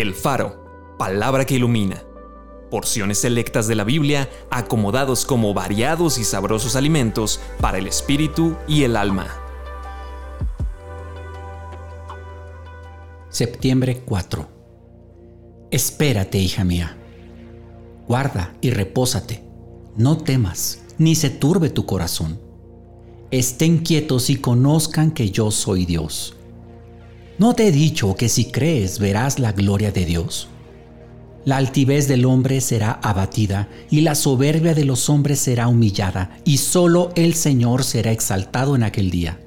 El Faro, palabra que ilumina. Porciones selectas de la Biblia acomodados como variados y sabrosos alimentos para el espíritu y el alma. Septiembre 4. Espérate, hija mía. Guarda y repósate. No temas, ni se turbe tu corazón. Estén quietos y conozcan que yo soy Dios. ¿No te he dicho que si crees verás la gloria de Dios? La altivez del hombre será abatida y la soberbia de los hombres será humillada, y solo el Señor será exaltado en aquel día.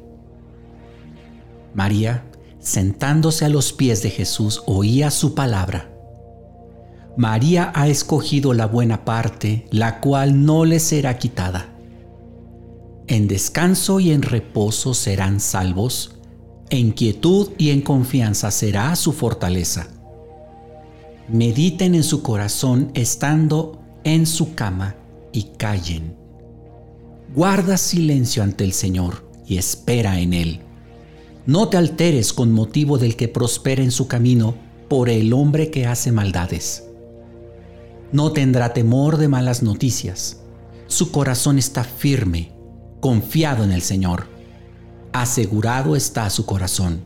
María, sentándose a los pies de Jesús, oía su palabra. María ha escogido la buena parte, la cual no le será quitada. En descanso y en reposo serán salvos, en quietud y en confianza será su fortaleza. Mediten en su corazón estando en su cama y callen. Guarda silencio ante el Señor y espera en Él. No te alteres con motivo del que prospera en su camino por el hombre que hace maldades. No tendrá temor de malas noticias. Su corazón está firme, confiado en el Señor asegurado está su corazón.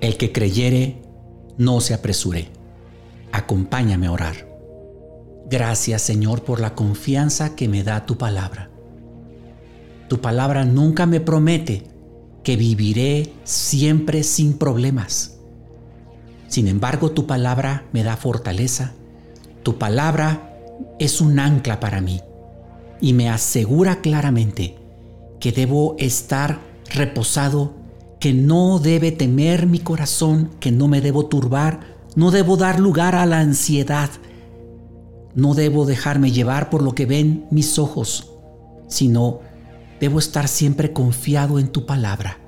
El que creyere, no se apresure. Acompáñame a orar. Gracias Señor por la confianza que me da tu palabra. Tu palabra nunca me promete que viviré siempre sin problemas. Sin embargo, tu palabra me da fortaleza. Tu palabra es un ancla para mí y me asegura claramente que debo estar reposado, que no debe temer mi corazón, que no me debo turbar, no debo dar lugar a la ansiedad, no debo dejarme llevar por lo que ven mis ojos, sino debo estar siempre confiado en tu palabra.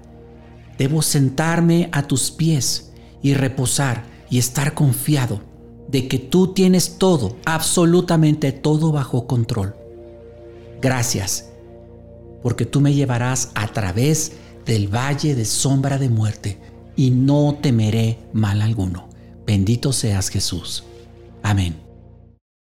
Debo sentarme a tus pies y reposar y estar confiado de que tú tienes todo, absolutamente todo bajo control. Gracias porque tú me llevarás a través del valle de sombra de muerte, y no temeré mal alguno. Bendito seas Jesús. Amén.